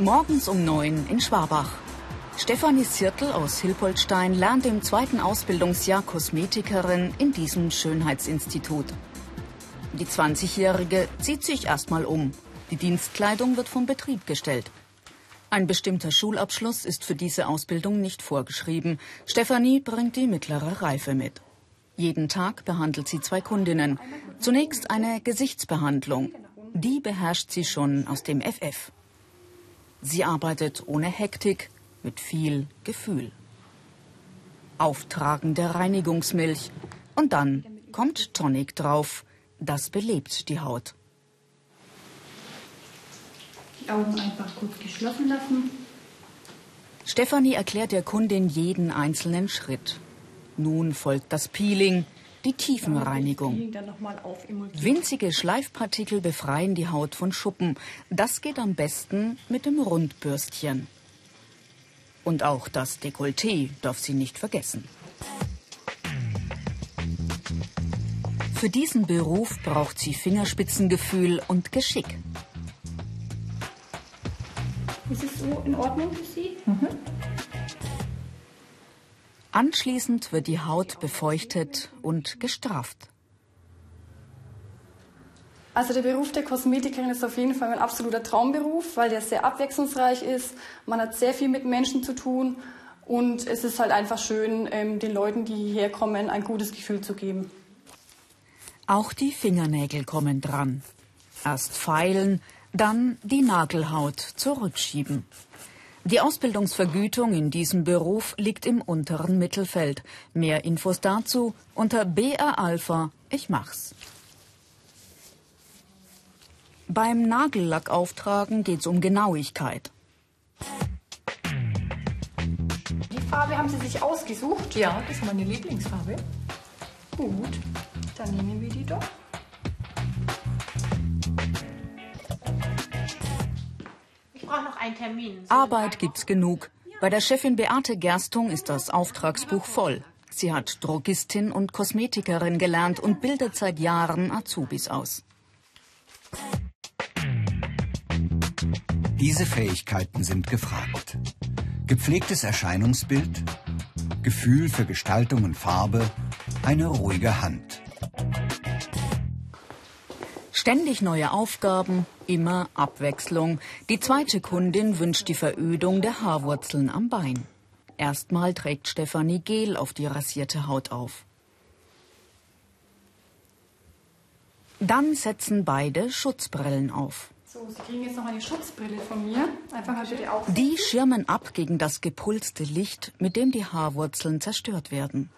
Morgens um neun in Schwabach. Stefanie Zirtel aus Hilpoltstein lernt im zweiten Ausbildungsjahr Kosmetikerin in diesem Schönheitsinstitut. Die 20-Jährige zieht sich erstmal um. Die Dienstkleidung wird vom Betrieb gestellt. Ein bestimmter Schulabschluss ist für diese Ausbildung nicht vorgeschrieben. Stefanie bringt die mittlere Reife mit. Jeden Tag behandelt sie zwei Kundinnen. Zunächst eine Gesichtsbehandlung. Die beherrscht sie schon aus dem FF. Sie arbeitet ohne Hektik, mit viel Gefühl. Auftragen der Reinigungsmilch. Und dann kommt Tonic drauf. Das belebt die Haut. Die Augen einfach kurz geschlossen lassen. Stefanie erklärt der Kundin jeden einzelnen Schritt. Nun folgt das Peeling, die Tiefenreinigung. Winzige Schleifpartikel befreien die Haut von Schuppen. Das geht am besten mit dem Rundbürstchen. Und auch das Dekolleté darf sie nicht vergessen. Für diesen Beruf braucht sie Fingerspitzengefühl und Geschick. Ist es so in Ordnung für Sie? Mhm. Anschließend wird die Haut befeuchtet und gestrafft. Also der Beruf der Kosmetikerin ist auf jeden Fall ein absoluter Traumberuf, weil der sehr abwechslungsreich ist. Man hat sehr viel mit Menschen zu tun und es ist halt einfach schön, ähm, den Leuten, die hierher kommen, ein gutes Gefühl zu geben. Auch die Fingernägel kommen dran. Erst feilen, dann die Nagelhaut zurückschieben. Die Ausbildungsvergütung in diesem Beruf liegt im unteren Mittelfeld. Mehr Infos dazu unter BR Alpha. Ich mach's. Beim Nagellackauftragen geht es um Genauigkeit. Die Farbe haben Sie sich ausgesucht? Ja, das ist meine Lieblingsfarbe. Gut, dann nehmen wir die doch. Arbeit gibt's genug. Bei der Chefin Beate Gerstung ist das Auftragsbuch voll. Sie hat Drogistin und Kosmetikerin gelernt und bildet seit Jahren Azubis aus. Diese Fähigkeiten sind gefragt. Gepflegtes Erscheinungsbild, Gefühl für Gestaltung und Farbe, eine ruhige Hand. Ständig neue Aufgaben, immer Abwechslung. Die zweite Kundin wünscht die Verödung der Haarwurzeln am Bein. Erstmal trägt Stefanie Gel auf die rasierte Haut auf. Dann setzen beide Schutzbrillen auf. So, Sie kriegen jetzt noch eine Schutzbrille von mir. Einfach mal bitte auf. Die schirmen ab gegen das gepulste Licht, mit dem die Haarwurzeln zerstört werden.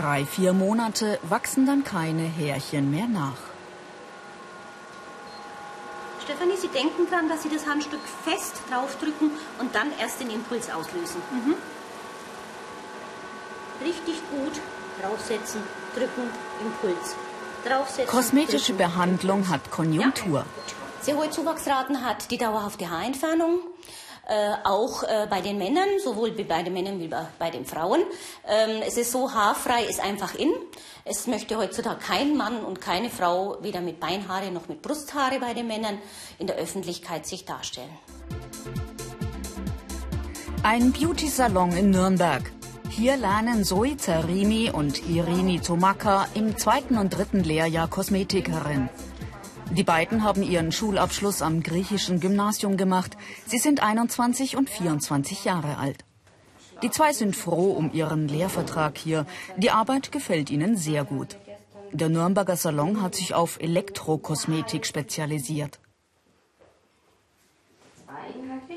Drei, vier Monate wachsen dann keine Härchen mehr nach. Stefanie, Sie denken dran, dass Sie das Handstück fest draufdrücken und dann erst den Impuls auslösen. Mhm richtig gut draufsetzen, drücken, Impuls. Draufsetzen, Kosmetische drücken. Behandlung hat Konjunktur. Ja, sehr hohe Zuwachsraten hat die dauerhafte Haarentfernung. Äh, auch äh, bei den Männern, sowohl bei den Männern wie bei den Frauen. Ähm, es ist so, haarfrei ist einfach in. Es möchte heutzutage kein Mann und keine Frau weder mit Beinhaare noch mit Brusthaare bei den Männern in der Öffentlichkeit sich darstellen. Ein Beauty-Salon in Nürnberg. Hier lernen Zoe Zarimi und Irini Tomaka im zweiten und dritten Lehrjahr Kosmetikerin. Die beiden haben ihren Schulabschluss am griechischen Gymnasium gemacht. Sie sind 21 und 24 Jahre alt. Die zwei sind froh um ihren Lehrvertrag hier. Die Arbeit gefällt ihnen sehr gut. Der Nürnberger Salon hat sich auf Elektrokosmetik spezialisiert.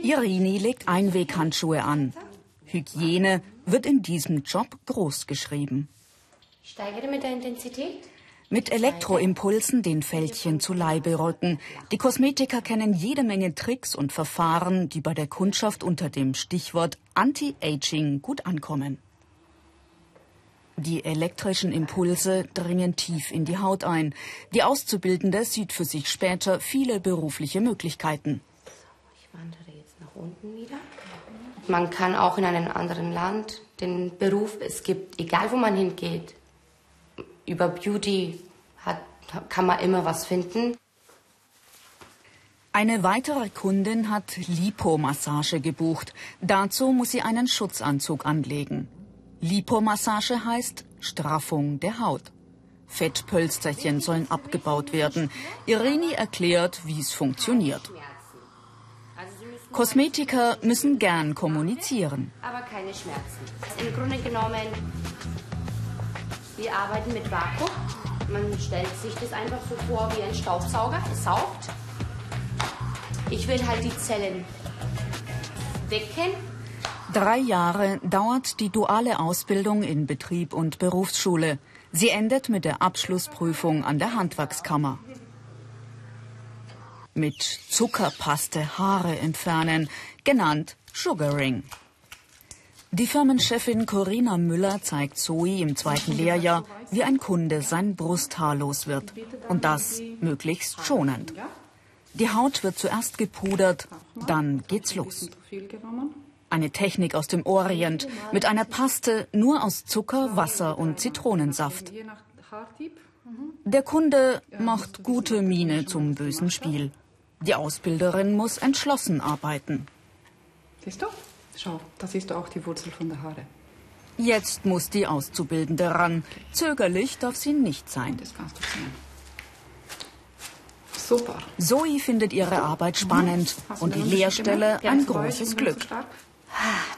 Irini legt Einweghandschuhe an. Hygiene wird in diesem Job groß geschrieben. Steigere mit der Intensität. Mit Elektroimpulsen den Fältchen zu Leibe rücken. Die Kosmetiker kennen jede Menge Tricks und Verfahren, die bei der Kundschaft unter dem Stichwort Anti-Aging gut ankommen. Die elektrischen Impulse dringen tief in die Haut ein. Die Auszubildende sieht für sich später viele berufliche Möglichkeiten. Ich wandere jetzt nach unten wieder. Man kann auch in einem anderen Land den Beruf, es gibt, egal wo man hingeht, über Beauty hat, kann man immer was finden. Eine weitere Kundin hat Lipomassage gebucht. Dazu muss sie einen Schutzanzug anlegen. Lipomassage heißt Straffung der Haut. Fettpölsterchen sollen abgebaut werden. Irini erklärt, wie es funktioniert. Kosmetiker müssen gern kommunizieren. Aber keine Schmerzen. Im Grunde genommen, wir arbeiten mit Vakuum. Man stellt sich das einfach so vor wie ein Staubsauger. Es saugt. Ich will halt die Zellen wecken. Drei Jahre dauert die duale Ausbildung in Betrieb und Berufsschule. Sie endet mit der Abschlussprüfung an der Handwerkskammer. Mit Zuckerpaste Haare entfernen, genannt Sugaring. Die Firmenchefin Corinna Müller zeigt Zoe im zweiten Lehrjahr, wie ein Kunde sein Brusthaar los wird. Und das möglichst schonend. Die Haut wird zuerst gepudert, dann geht's los. Eine Technik aus dem Orient mit einer Paste nur aus Zucker, Wasser und Zitronensaft. Der Kunde macht gute Miene zum bösen Spiel. Die Ausbilderin muss entschlossen arbeiten. Siehst du? Schau, da siehst du auch die Wurzel von der Haare. Jetzt muss die Auszubildende ran. Zögerlich darf sie nicht sein. Das kannst du sehen. Super. Zoe findet ihre Arbeit spannend und die Lehrstelle ein großes Glück.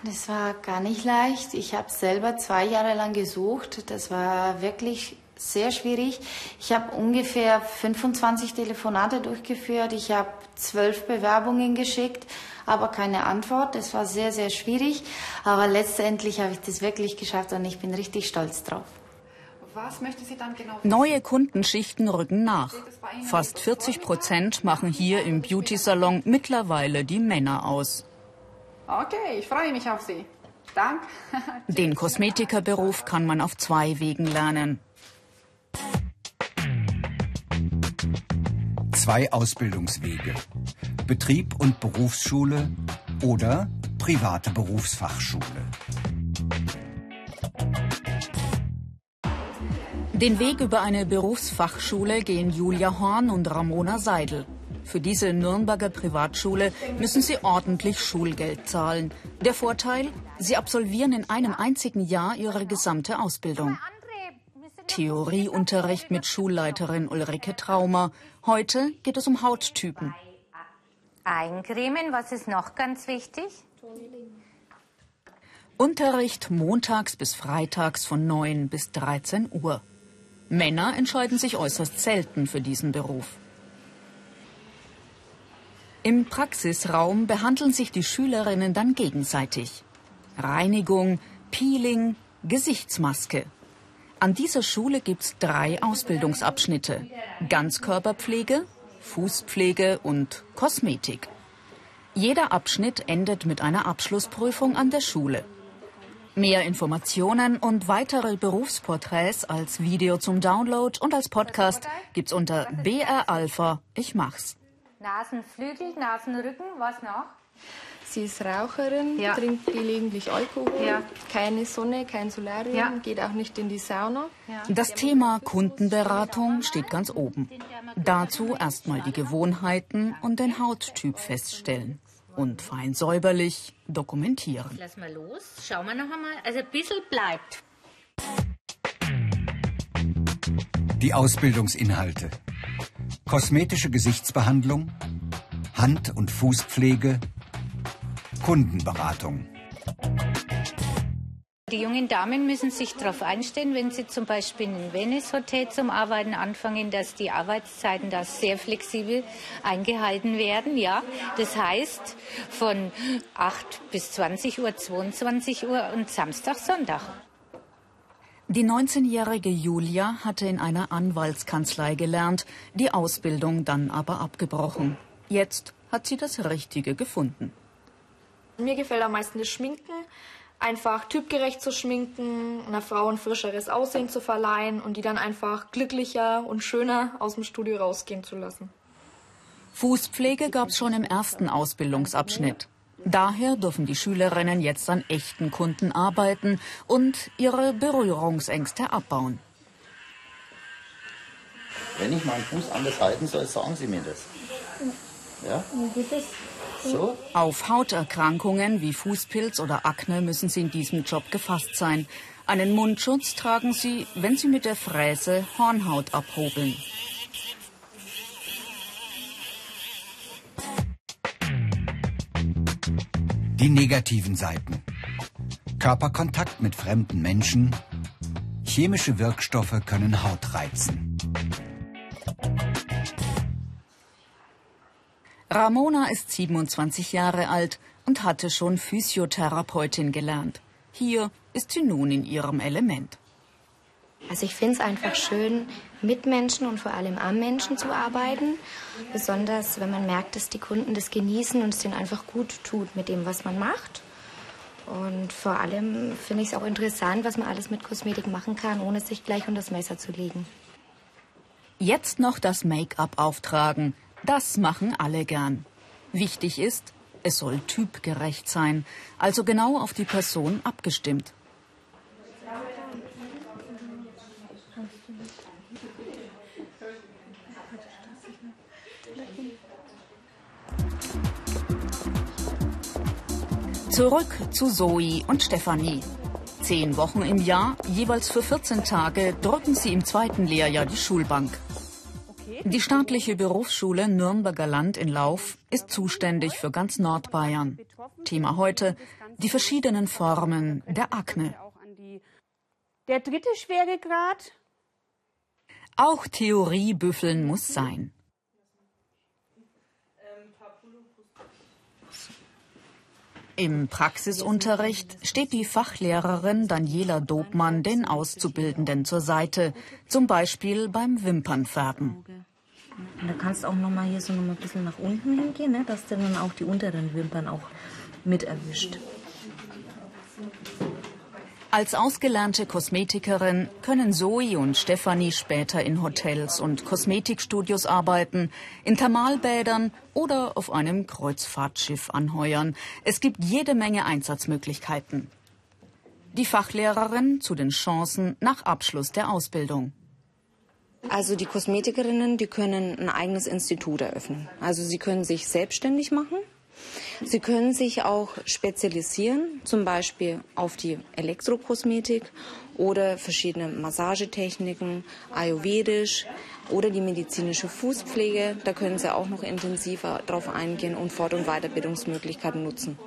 Das war gar nicht leicht. Ich habe selber zwei Jahre lang gesucht. Das war wirklich sehr schwierig. Ich habe ungefähr 25 Telefonate durchgeführt. Ich habe zwölf Bewerbungen geschickt, aber keine Antwort. Das war sehr, sehr schwierig. Aber letztendlich habe ich das wirklich geschafft und ich bin richtig stolz drauf. Was möchte sie dann genau Neue Kundenschichten rücken nach. Fast 40 Prozent machen hier im Beauty-Salon mittlerweile die Männer aus. Okay, ich freue mich auf Sie. Dank. Den Kosmetikerberuf kann man auf zwei Wegen lernen. Zwei Ausbildungswege. Betrieb und Berufsschule oder private Berufsfachschule. Den Weg über eine Berufsfachschule gehen Julia Horn und Ramona Seidel. Für diese Nürnberger Privatschule müssen sie ordentlich Schulgeld zahlen. Der Vorteil, sie absolvieren in einem einzigen Jahr ihre gesamte Ausbildung. Theorieunterricht mit Schulleiterin Ulrike Traumer. Heute geht es um Hauttypen. Eincremen, was ist noch ganz wichtig? Unterricht montags bis freitags von 9 bis 13 Uhr. Männer entscheiden sich äußerst selten für diesen Beruf. Im Praxisraum behandeln sich die Schülerinnen dann gegenseitig. Reinigung, Peeling, Gesichtsmaske. An dieser Schule gibt's drei Ausbildungsabschnitte. Ganzkörperpflege, Fußpflege und Kosmetik. Jeder Abschnitt endet mit einer Abschlussprüfung an der Schule. Mehr Informationen und weitere Berufsporträts als Video zum Download und als Podcast gibt's unter BR Alpha. Ich mach's. Nasenflügel, Nasenrücken, was noch? Sie ist Raucherin, Ja. trinkt gelegentlich Alkohol, Ja. keine Sonne, kein Solarium, Ja. geht auch nicht in die Sauna. Das Thema Kundenberatung steht ganz oben. Dazu erstmal die Gewohnheiten und den Hauttyp feststellen. Und fein säuberlich dokumentieren. Lass mal los. Schauen wir noch einmal. Also ein bisschen bleibt. Die Ausbildungsinhalte. Kosmetische Gesichtsbehandlung, Hand- und Fußpflege, Kundenberatung. Die jungen Damen müssen sich darauf einstellen, wenn sie zum Beispiel in ein Venice-Hotel zum Arbeiten anfangen, dass die Arbeitszeiten da sehr flexibel eingehalten werden. Ja, das heißt von 8 bis 20 Uhr, 22 Uhr und Samstag, Sonntag. Die 19-jährige Julia hatte in einer Anwaltskanzlei gelernt, die Ausbildung dann aber abgebrochen. Jetzt hat sie das Richtige gefunden. Mir gefällt am meisten das Schminken, einfach typgerecht zu schminken, einer Frau ein frischeres Aussehen zu verleihen und die dann einfach glücklicher und schöner aus dem Studio rausgehen zu lassen. Fußpflege gab's schon im ersten Ausbildungsabschnitt. Daher dürfen die Schülerinnen jetzt an echten Kunden arbeiten und ihre Berührungsängste abbauen. Wenn ich meinen Fuß anders halten soll, sagen Sie mir das. Ja? So? Auf Hauterkrankungen wie Fußpilz oder Akne müssen Sie in diesem Job gefasst sein. Einen Mundschutz tragen Sie, wenn Sie mit der Fräse Hornhaut abhobeln. Die negativen Seiten. Körperkontakt mit fremden Menschen. Chemische Wirkstoffe können Haut reizen. Ramona ist 27 Jahre alt und hatte schon Physiotherapeutin gelernt. Hier ist sie nun in ihrem Element. Also ich finde es einfach schön, mit Menschen und vor allem am Menschen zu arbeiten. Besonders wenn man merkt, dass die Kunden das genießen und es denen einfach gut tut mit dem, was man macht. Und vor allem finde ich es auch interessant, was man alles mit Kosmetik machen kann, ohne sich gleich unter das Messer zu legen. Jetzt noch das Make-up auftragen. Das machen alle gern. Wichtig ist, es soll typgerecht sein, also genau auf die Person abgestimmt. Zurück zu Zoe und Stefanie. Zehn Wochen im Jahr, jeweils für 14 Tage, drücken sie im zweiten Lehrjahr die Schulbank. Die staatliche Berufsschule Nürnberger Land in Lauf ist zuständig für ganz Nordbayern. Thema heute die verschiedenen Formen der Akne. Der dritte Schweregrad. Auch Theorie büffeln muss sein. Im Praxisunterricht steht die Fachlehrerin Daniela Dobmann den Auszubildenden zur Seite, zum Beispiel beim Wimpernfärben. Und da kannst du auch noch mal hier so noch mal ein bisschen nach unten hingehen, ne, dass du dann auch die unteren Wimpern auch mit erwischt. Als ausgelernte Kosmetikerin können Zoe und Stefanie später in Hotels und Kosmetikstudios arbeiten, in Thermalbädern oder auf einem Kreuzfahrtschiff anheuern. Es gibt jede Menge Einsatzmöglichkeiten. Die Fachlehrerin zu den Chancen nach Abschluss der Ausbildung. Also die Kosmetikerinnen, die können ein eigenes Institut eröffnen. Also sie können sich selbstständig machen Sie können sich auch spezialisieren, zum Beispiel auf die Elektrokosmetik oder verschiedene Massagetechniken, Ayurvedisch oder die medizinische Fußpflege. Da können Sie auch noch intensiver drauf eingehen und Fort- und Weiterbildungsmöglichkeiten nutzen.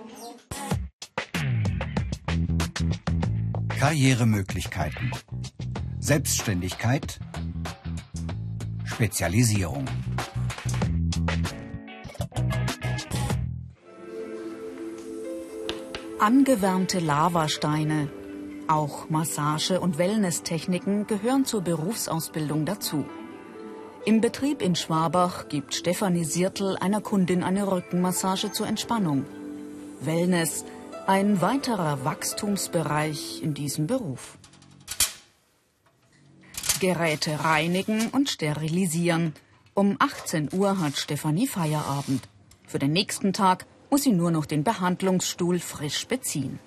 Karrieremöglichkeiten. Selbstständigkeit. Spezialisierung. Angewärmte Lavasteine, auch Massage- und Wellnesstechniken gehören zur Berufsausbildung dazu. Im Betrieb in Schwabach gibt Stefanie Siertel einer Kundin eine Rückenmassage zur Entspannung. Wellness, ein weiterer Wachstumsbereich in diesem Beruf. Geräte reinigen und sterilisieren. Um 18 Uhr hat Stefanie Feierabend. Für den nächsten Tag muss sie nur noch den Behandlungsstuhl frisch beziehen.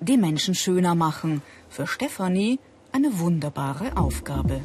Die Menschen schöner machen. Für Stefanie eine wunderbare Aufgabe.